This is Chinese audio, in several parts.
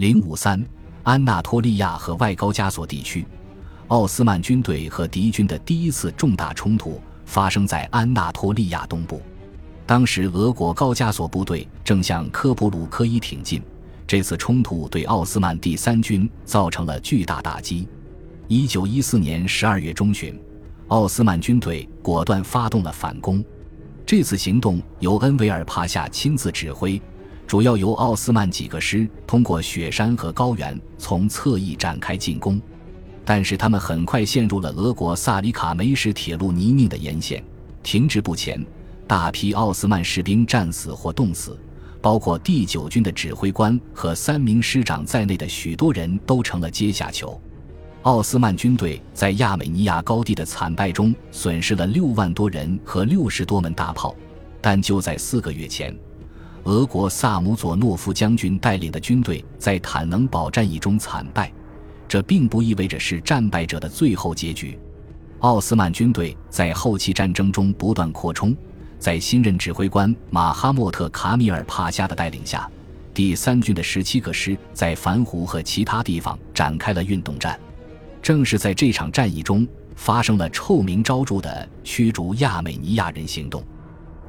零五三，安纳托利亚和外高加索地区，奥斯曼军队和敌军的第一次重大冲突发生在安纳托利亚东部。当时，俄国高加索部队正向科普鲁科伊挺进。这次冲突对奥斯曼第三军造成了巨大打击。一九一四年十二月中旬，奥斯曼军队果断发动了反攻。这次行动由恩维尔帕夏亲自指挥，主要由奥斯曼几个师通过雪山和高原从侧翼展开进攻。但是他们很快陷入了俄国萨里卡梅什铁路泥泞的沿线，停滞不前。大批奥斯曼士兵战死或冻死。包括第九军的指挥官和三名师长在内的许多人都成了阶下囚。奥斯曼军队在亚美尼亚高地的惨败中损失了六万多人和六十多门大炮。但就在四个月前，俄国萨姆佐诺夫将军带领的军队在坦能堡战役中惨败，这并不意味着是战败者的最后结局。奥斯曼军队在后期战争中不断扩充。在新任指挥官马哈莫特·卡米尔·帕夏的带领下，第三军的十七个师在凡湖和其他地方展开了运动战。正是在这场战役中，发生了臭名昭著的驱逐亚美尼亚人行动。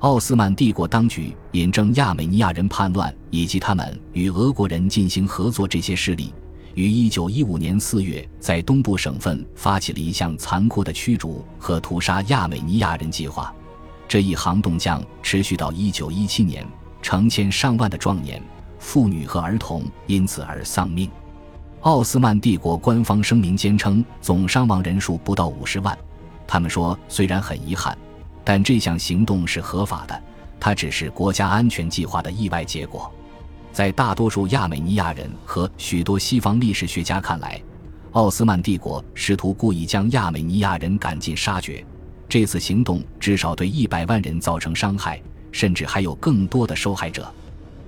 奥斯曼帝国当局引证亚美尼亚人叛乱以及他们与俄国人进行合作这些事例，于一九一五年四月在东部省份发起了一项残酷的驱逐和屠杀亚美尼亚人计划。这一行动将持续到一九一七年，成千上万的壮年、妇女和儿童因此而丧命。奥斯曼帝国官方声明坚称，总伤亡人数不到五十万。他们说，虽然很遗憾，但这项行动是合法的，它只是国家安全计划的意外结果。在大多数亚美尼亚人和许多西方历史学家看来，奥斯曼帝国试图故意将亚美尼亚人赶尽杀绝。这次行动至少对一百万人造成伤害，甚至还有更多的受害者。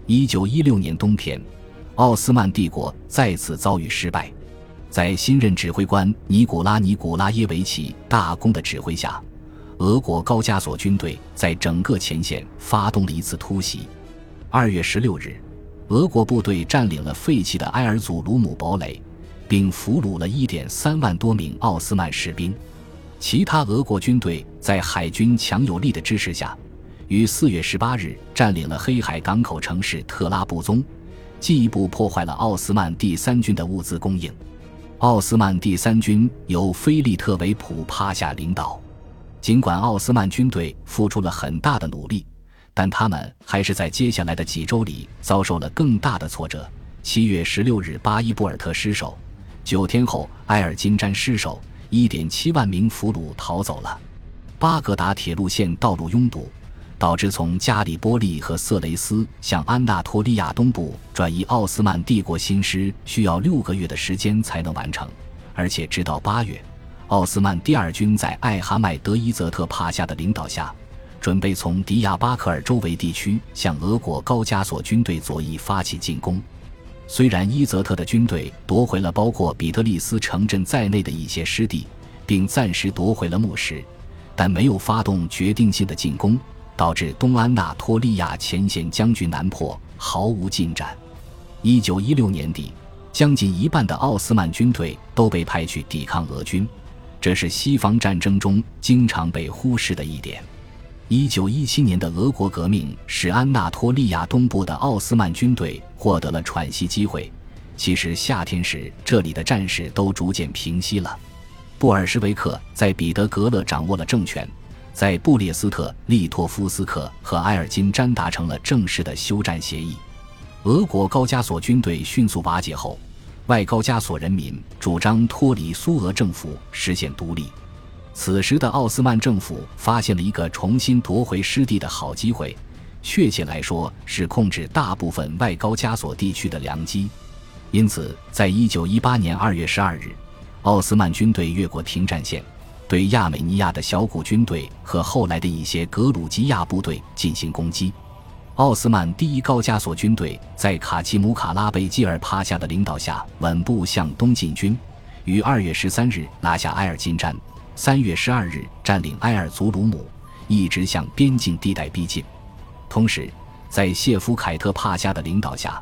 一九一六年冬天，奥斯曼帝国再次遭遇失败，在新任指挥官尼古拉·尼古拉耶维奇大公的指挥下，俄国高加索军队在整个前线发动了一次突袭。二月十六日，俄国部队占领了废弃的埃尔祖鲁姆堡垒，并俘虏了一点三万多名奥斯曼士兵。其他俄国军队在海军强有力的支持下，于四月十八日占领了黑海港口城市特拉布宗，进一步破坏了奥斯曼第三军的物资供应。奥斯曼第三军由菲利特维普帕夏领导，尽管奥斯曼军队付出了很大的努力，但他们还是在接下来的几周里遭受了更大的挫折。七月十六日，巴伊布尔特失守；九天后，埃尔金詹失守。一点七万名俘虏逃走了，巴格达铁路线道路拥堵，导致从加里波利和色雷斯向安纳托利亚东部转移奥斯曼帝国新师需要六个月的时间才能完成，而且直到八月，奥斯曼第二军在艾哈迈德伊泽特帕夏的领导下，准备从迪亚巴克尔周围地区向俄国高加索军队左翼发起进攻。虽然伊泽特的军队夺回了包括比特利斯城镇在内的一些失地，并暂时夺回了牧师，但没有发动决定性的进攻，导致东安纳托利亚前线僵局难破，毫无进展。一九一六年底，将近一半的奥斯曼军队都被派去抵抗俄军，这是西方战争中经常被忽视的一点。一九一七年的俄国革命使安纳托利亚东部的奥斯曼军队获得了喘息机会。其实夏天时，这里的战事都逐渐平息了。布尔什维克在彼得格勒掌握了政权，在布列斯特利托夫斯克和埃尔金詹达成了正式的休战协议。俄国高加索军队迅速瓦解后，外高加索人民主张脱离苏俄政府，实现独立。此时的奥斯曼政府发现了一个重新夺回失地的好机会，确切来说是控制大部分外高加索地区的良机。因此，在一九一八年二月十二日，奥斯曼军队越过停战线，对亚美尼亚的小股军队和后来的一些格鲁吉亚部队进行攻击。奥斯曼第一高加索军队在卡奇姆卡拉贝基尔帕夏的领导下稳步向东进军，于二月十三日拿下埃尔金詹。三月十二日，占领埃尔祖鲁姆，一直向边境地带逼近。同时，在谢夫凯特帕夏的领导下，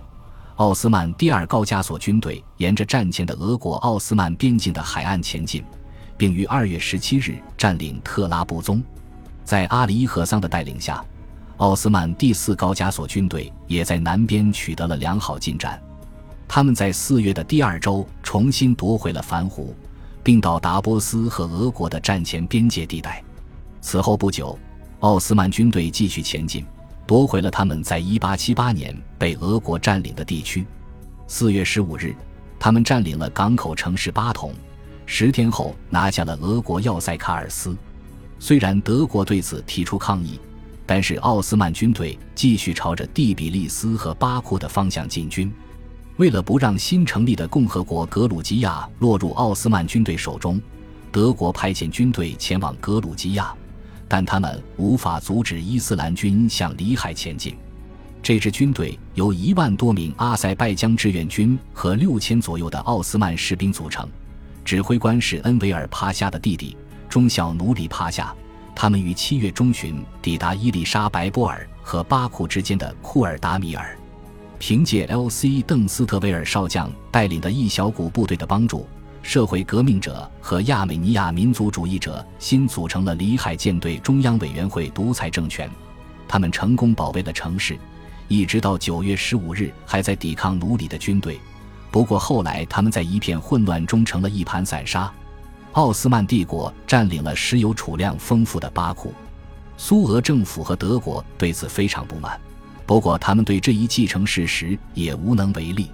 奥斯曼第二高加索军队沿着战前的俄国奥斯曼边境的海岸前进，并于二月十七日占领特拉布宗。在阿里伊赫桑的带领下，奥斯曼第四高加索军队也在南边取得了良好进展。他们在四月的第二周重新夺回了凡湖，并到达波斯和俄国的战前边界地带。此后不久，奥斯曼军队继续前进，夺回了他们在1878年被俄国占领的地区。四月十五日，他们占领了港口城市巴统，十天后拿下了俄国要塞卡尔斯。虽然德国对此提出抗议，但是奥斯曼军队继续朝着第比利斯和巴库的方向进军。为了不让新成立的共和国格鲁吉亚落入奥斯曼军队手中，德国派遣军队前往格鲁吉亚，但他们无法阻止伊斯兰军向里海前进。这支军队由一万多名阿塞拜疆志愿军和六千左右的奥斯曼士兵组成，指挥官是恩维尔帕夏的弟弟中校努里帕夏。他们于七月中旬抵达伊丽莎白波尔和巴库之间的库尔达米尔。凭借 L.C. 邓斯特维尔少将带领的一小股部队的帮助，社会革命者和亚美尼亚民族主义者新组成了里海舰队中央委员会独裁政权。他们成功保卫了城市，一直到九月十五日还在抵抗奴隶的军队。不过后来他们在一片混乱中成了一盘散沙。奥斯曼帝国占领了石油储量丰富的巴库，苏俄政府和德国对此非常不满。不过，他们对这一既成事实也无能为力。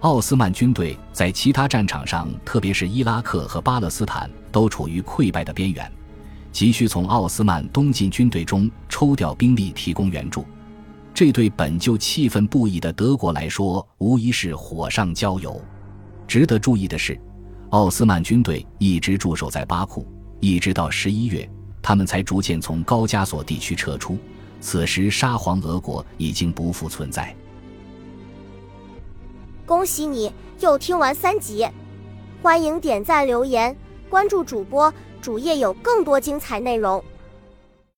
奥斯曼军队在其他战场上，特别是伊拉克和巴勒斯坦，都处于溃败的边缘，急需从奥斯曼东进军队中抽调兵力提供援助。这对本就气愤不已的德国来说，无疑是火上浇油。值得注意的是，奥斯曼军队一直驻守在巴库，一直到十一月，他们才逐渐从高加索地区撤出。此时，沙皇俄国已经不复存在。恭喜你又听完三集，欢迎点赞、留言、关注主播，主页有更多精彩内容。